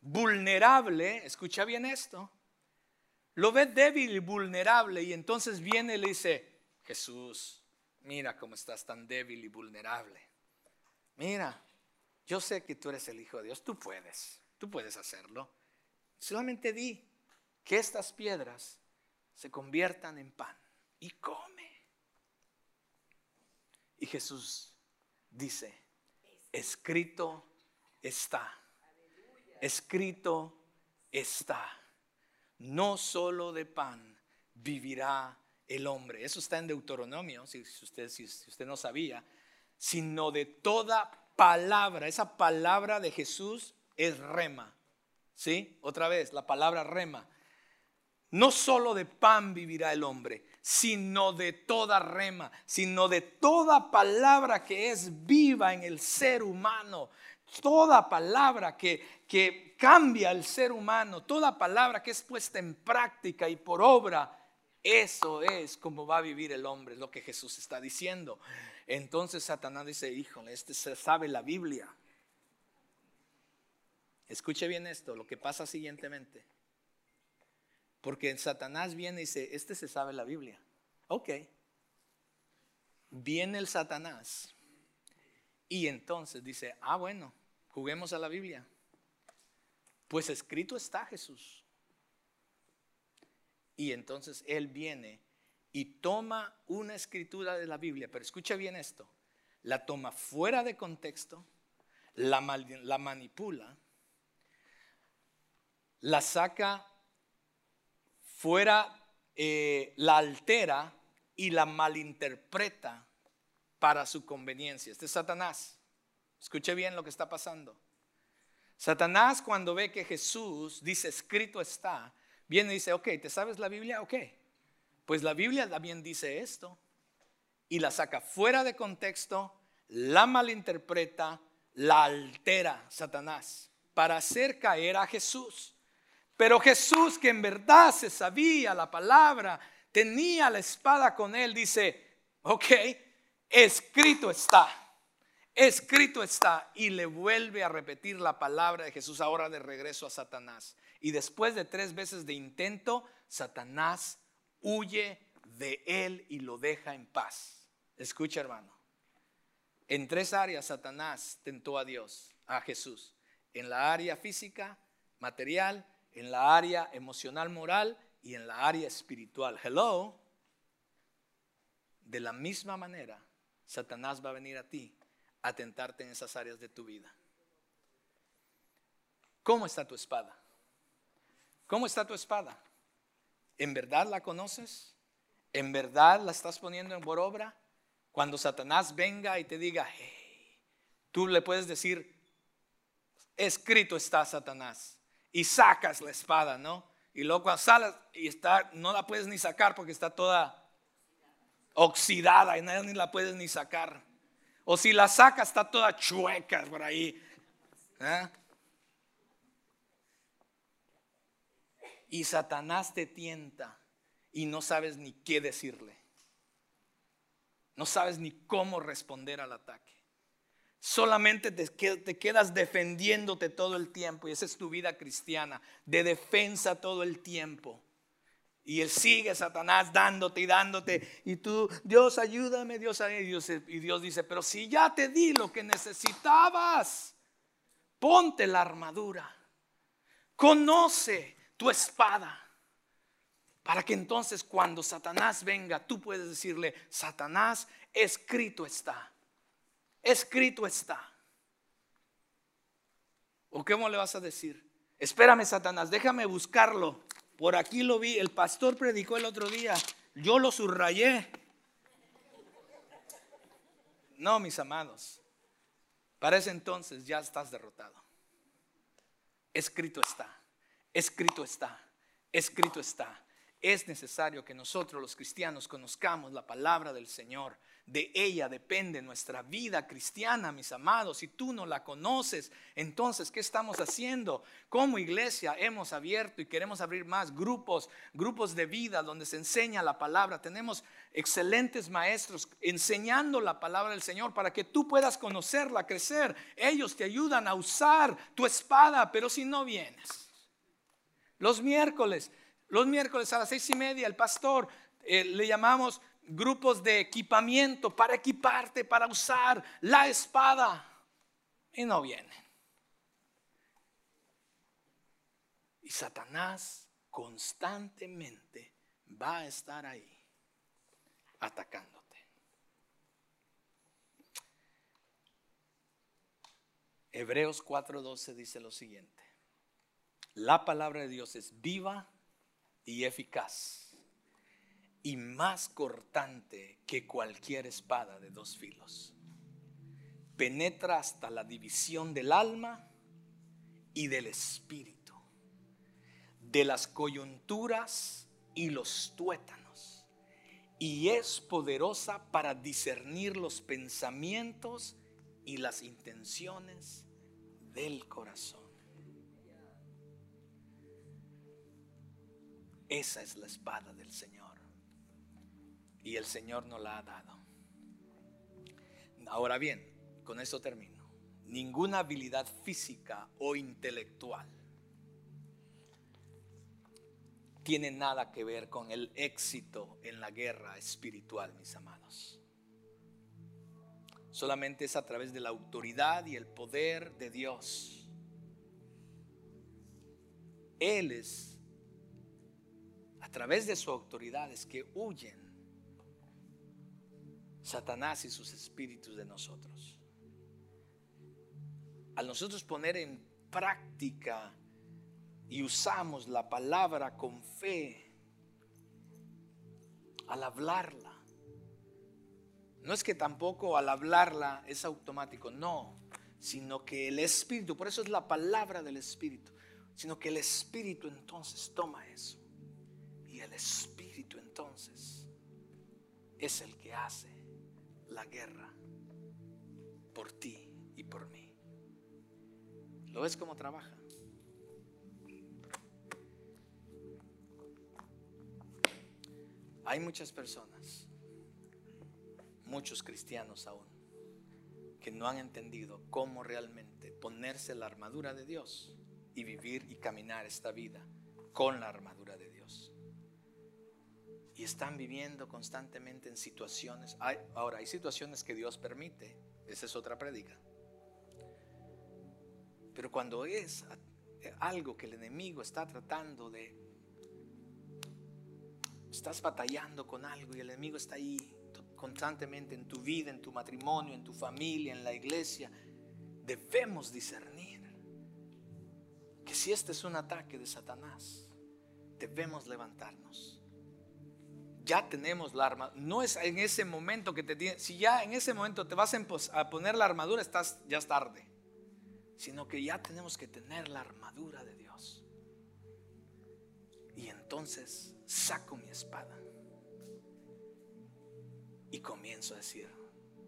vulnerable, escucha bien esto, lo ve débil y vulnerable y entonces viene y le dice, Jesús, mira cómo estás tan débil y vulnerable. Mira, yo sé que tú eres el Hijo de Dios, tú puedes, tú puedes hacerlo. Solamente di que estas piedras se conviertan en pan y come. Y Jesús dice, escrito está, escrito está, no solo de pan vivirá el hombre. Eso está en Deuteronomio, si, usted, no sabía, sino de toda palabra. Esa palabra de Jesús es rema. ¿Sí? Otra vez, la palabra rema. No solo de pan vivirá el hombre, sino de toda rema, sino de toda palabra que es viva en el ser humano. Toda palabra que, que cambia al ser humano, toda palabra que es puesta en práctica y por obra eso es como va a vivir el hombre, lo que Jesús está diciendo. Entonces Satanás dice, híjole, este se sabe la Biblia. Escuche bien esto, lo que pasa siguientemente. Porque Satanás viene y dice, este se sabe la Biblia. Ok. Viene el Satanás y entonces dice, ah, bueno, juguemos a la Biblia. Pues escrito está Jesús. Y entonces él viene y toma una escritura de la Biblia, pero escucha bien esto, la toma fuera de contexto, la, la manipula, la saca fuera, eh, la altera y la malinterpreta para su conveniencia. Este es Satanás. Escuche bien lo que está pasando. Satanás cuando ve que Jesús dice escrito está, viene y dice, ok, ¿te sabes la Biblia? Ok, pues la Biblia también dice esto. Y la saca fuera de contexto, la malinterpreta, la altera Satanás para hacer caer a Jesús. Pero Jesús, que en verdad se sabía la palabra, tenía la espada con él, dice, ok, escrito está escrito está, y le vuelve a repetir la palabra de Jesús ahora de regreso a Satanás. Y después de tres veces de intento, Satanás huye de él y lo deja en paz. Escucha hermano, en tres áreas Satanás tentó a Dios, a Jesús. En la área física, material, en la área emocional, moral y en la área espiritual. Hello. De la misma manera, Satanás va a venir a ti atentarte en esas áreas de tu vida. ¿Cómo está tu espada? ¿Cómo está tu espada? ¿En verdad la conoces? ¿En verdad la estás poniendo en por obra? Cuando Satanás venga y te diga, hey, tú le puedes decir, escrito está Satanás, y sacas la espada, ¿no? Y luego cuando sales y está, no la puedes ni sacar porque está toda oxidada y ni la puedes ni sacar. O si la saca está toda chueca por ahí. ¿eh? Y Satanás te tienta y no sabes ni qué decirle. No sabes ni cómo responder al ataque. Solamente te, quedas defendiéndote todo el tiempo y esa es tu vida cristiana, de defensa todo el tiempo. Y él sigue, Satanás, dándote y dándote. Y tú, Dios, ayúdame, Dios, ayúdame. Y Dios dice, pero si ya te di lo que necesitabas, ponte la armadura. Conoce tu espada. Para que entonces cuando Satanás venga, tú puedes decirle, Satanás, escrito está. Escrito está. ¿O cómo le vas a decir? Espérame, Satanás, déjame buscarlo. Por aquí lo vi, el pastor predicó el otro día, yo lo subrayé. No, mis amados, para ese entonces ya estás derrotado. Escrito está, escrito está, escrito está. Es necesario que nosotros los cristianos conozcamos la palabra del Señor de ella depende nuestra vida cristiana, mis amados. Si tú no la conoces, entonces, ¿qué estamos haciendo? Como iglesia hemos abierto y queremos abrir más grupos, grupos de vida donde se enseña la palabra. Tenemos excelentes maestros enseñando la palabra del Señor para que tú puedas conocerla, crecer. Ellos te ayudan a usar tu espada, pero si no vienes. Los miércoles, los miércoles a las seis y media, el pastor eh, le llamamos grupos de equipamiento para equiparte, para usar la espada. Y no vienen. Y Satanás constantemente va a estar ahí atacándote. Hebreos 4:12 dice lo siguiente. La palabra de Dios es viva y eficaz y más cortante que cualquier espada de dos filos. Penetra hasta la división del alma y del espíritu, de las coyunturas y los tuétanos, y es poderosa para discernir los pensamientos y las intenciones del corazón. Esa es la espada del Señor y el Señor nos la ha dado. Ahora bien, con esto termino. Ninguna habilidad física o intelectual tiene nada que ver con el éxito en la guerra espiritual, mis amados. Solamente es a través de la autoridad y el poder de Dios. Él es, través de su autoridad, es que huyen Satanás y sus espíritus de nosotros. Al nosotros poner en práctica y usamos la palabra con fe, al hablarla, no es que tampoco al hablarla es automático, no, sino que el Espíritu, por eso es la palabra del Espíritu, sino que el Espíritu entonces toma eso. El Espíritu entonces es el que hace la guerra por ti y por mí. ¿Lo ves cómo trabaja? Hay muchas personas, muchos cristianos aún, que no han entendido cómo realmente ponerse la armadura de Dios y vivir y caminar esta vida con la armadura de Dios. Y están viviendo constantemente en situaciones. ahora, hay situaciones que Dios permite. Esa es otra prédica. Pero cuando es algo que el enemigo está tratando de... Estás batallando con algo y el enemigo está ahí constantemente en tu vida, en tu matrimonio, en tu familia, en la iglesia. Debemos discernir que si este es un ataque de Satanás, debemos levantarnos. Ya tenemos la armadura. No es en ese momento que te tiene. Si ya en ese momento te vas a poner la armadura, estás ya es tarde sino que ya tenemos que tener la armadura de Dios. Y entonces saco mi espada y comienzo a decir,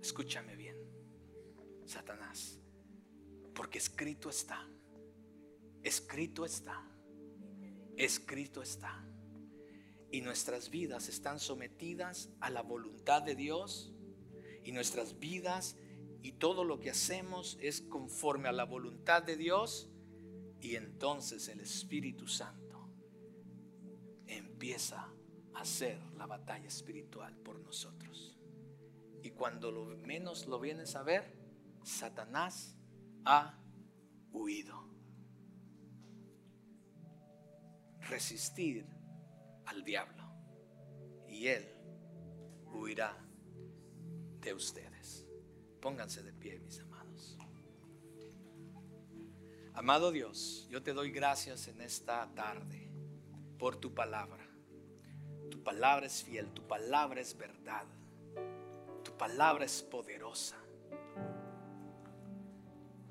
escúchame bien, Satanás, porque escrito está, escrito está, escrito está. Y nuestras vidas están sometidas a la voluntad de Dios y nuestras vidas y todo lo que hacemos es conforme a la voluntad de Dios y entonces el Espíritu Santo empieza a hacer la batalla espiritual por nosotros. Y cuando lo menos lo vienes a ver, Satanás ha huido. Resistir al diablo y él huirá de usted. Pónganse de pie, mis amados. Amado Dios, yo te doy gracias en esta tarde por tu palabra. Tu palabra es fiel, tu palabra es verdad, tu palabra es poderosa.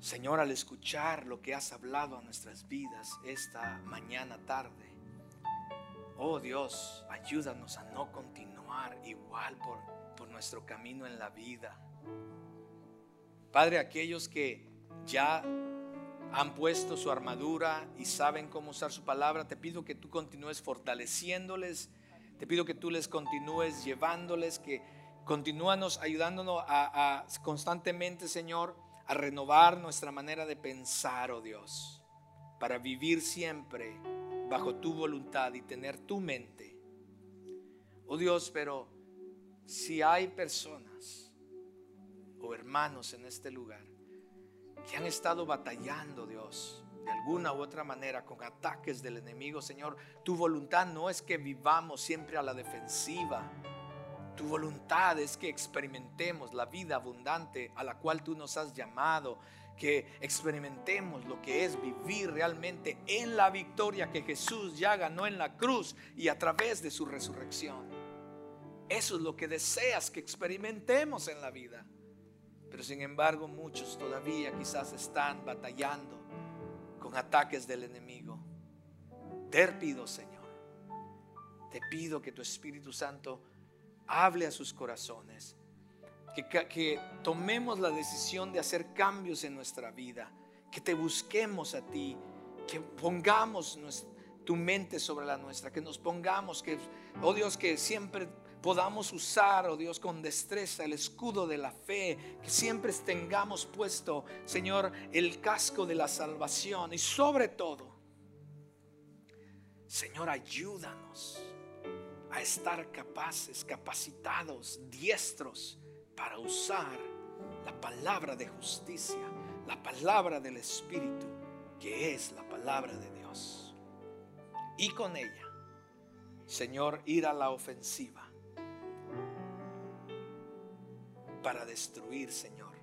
Señor, al escuchar lo que has hablado a nuestras vidas esta mañana tarde, oh Dios, ayúdanos a no continuar igual por, por nuestro camino en la vida. Padre, aquellos que ya han puesto su armadura y saben cómo usar su palabra, te pido que tú continúes fortaleciéndoles, te pido que tú les continúes llevándoles, que continúanos ayudándonos a, constantemente, Señor, a renovar nuestra manera de pensar, oh Dios, para vivir siempre bajo tu voluntad y tener tu mente. Oh Dios, pero si hay personas o hermanos en este lugar que han estado batallando, Dios, de alguna u otra manera con ataques del enemigo, Señor, tu voluntad no es que vivamos siempre a la defensiva. Tu voluntad es que experimentemos la vida abundante a la cual tú nos has llamado, que experimentemos lo que es vivir realmente en la victoria que Jesús ya ganó en la cruz y a través de su resurrección. Eso es lo que deseas que experimentemos en la vida. Pero sin embargo muchos todavía quizás están batallando con ataques del enemigo. Te pido, Señor, te pido que tu Espíritu Santo hable a sus corazones, que, que tomemos la decisión de hacer cambios en nuestra vida, que te busquemos a ti, que pongamos tu mente sobre la nuestra, que nos pongamos, que, oh Dios, que siempre podamos usar, oh Dios, con destreza el escudo de la fe, que siempre tengamos puesto, Señor, el casco de la salvación y sobre todo, Señor, ayúdanos a estar capaces, capacitados, diestros para usar la palabra de justicia, la palabra del Espíritu, que es la palabra de Dios. Y con ella, Señor, ir a la ofensiva para destruir, Señor,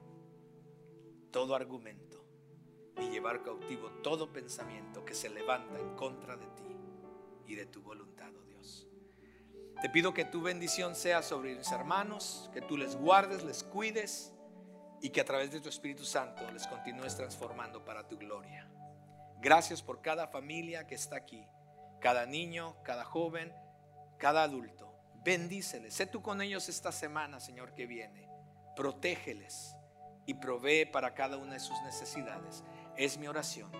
todo argumento y llevar cautivo todo pensamiento que se levanta en contra de ti y de tu voluntad. Te pido que tu bendición sea sobre mis hermanos, que tú les guardes, les cuides y que a través de tu Espíritu Santo les continúes transformando para tu gloria. Gracias por cada familia que está aquí, cada niño, cada joven, cada adulto. Bendíceles, sé tú con ellos esta semana, Señor, que viene. Protégeles y provee para cada una de sus necesidades. Es mi oración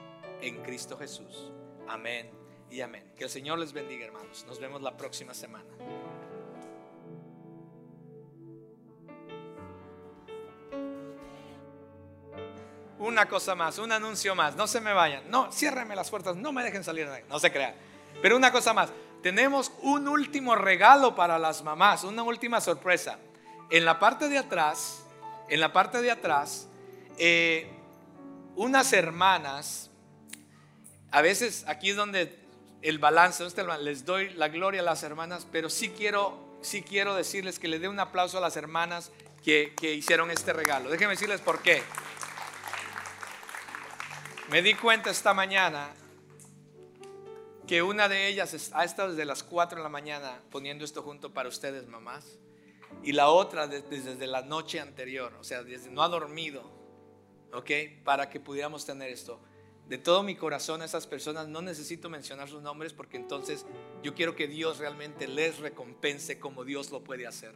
en Cristo Jesús. Amén y amén. Que el Señor les bendiga, hermanos. Nos vemos la próxima semana. Una cosa más, un anuncio más. No se me vayan. No, ciérrenme las puertas. No me dejen salir. No se crean. Pero una cosa más. Tenemos un último regalo para las mamás. Una última sorpresa. En la parte de atrás, en la parte de atrás, eh, unas hermanas, a veces aquí es donde el balance, les doy la gloria a las hermanas, pero sí quiero, sí quiero decirles que le dé un aplauso a las hermanas que, que hicieron este regalo. Déjenme decirles por qué. Me di cuenta esta mañana que una de ellas ha estado desde las 4 de la mañana poniendo esto junto para ustedes, mamás. Y la otra desde, la noche anterior, o sea, desde no ha dormido, ¿ok? Para que pudiéramos tener esto de todo mi corazón a esas personas. No necesito mencionar sus nombres porque entonces yo quiero que Dios realmente les recompense como Dios lo puede hacer.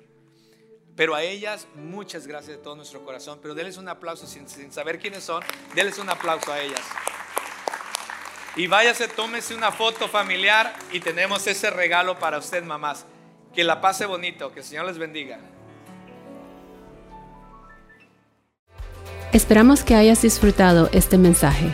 Pero a ellas, muchas gracias de todo nuestro corazón. Pero denles un aplauso sin, saber quiénes son. Denles un aplauso a ellas. Y váyase, tómese una foto familiar y tenemos ese regalo para usted, mamás. Que la pase bonito, que el Señor les bendiga. Esperamos que hayas disfrutado este mensaje.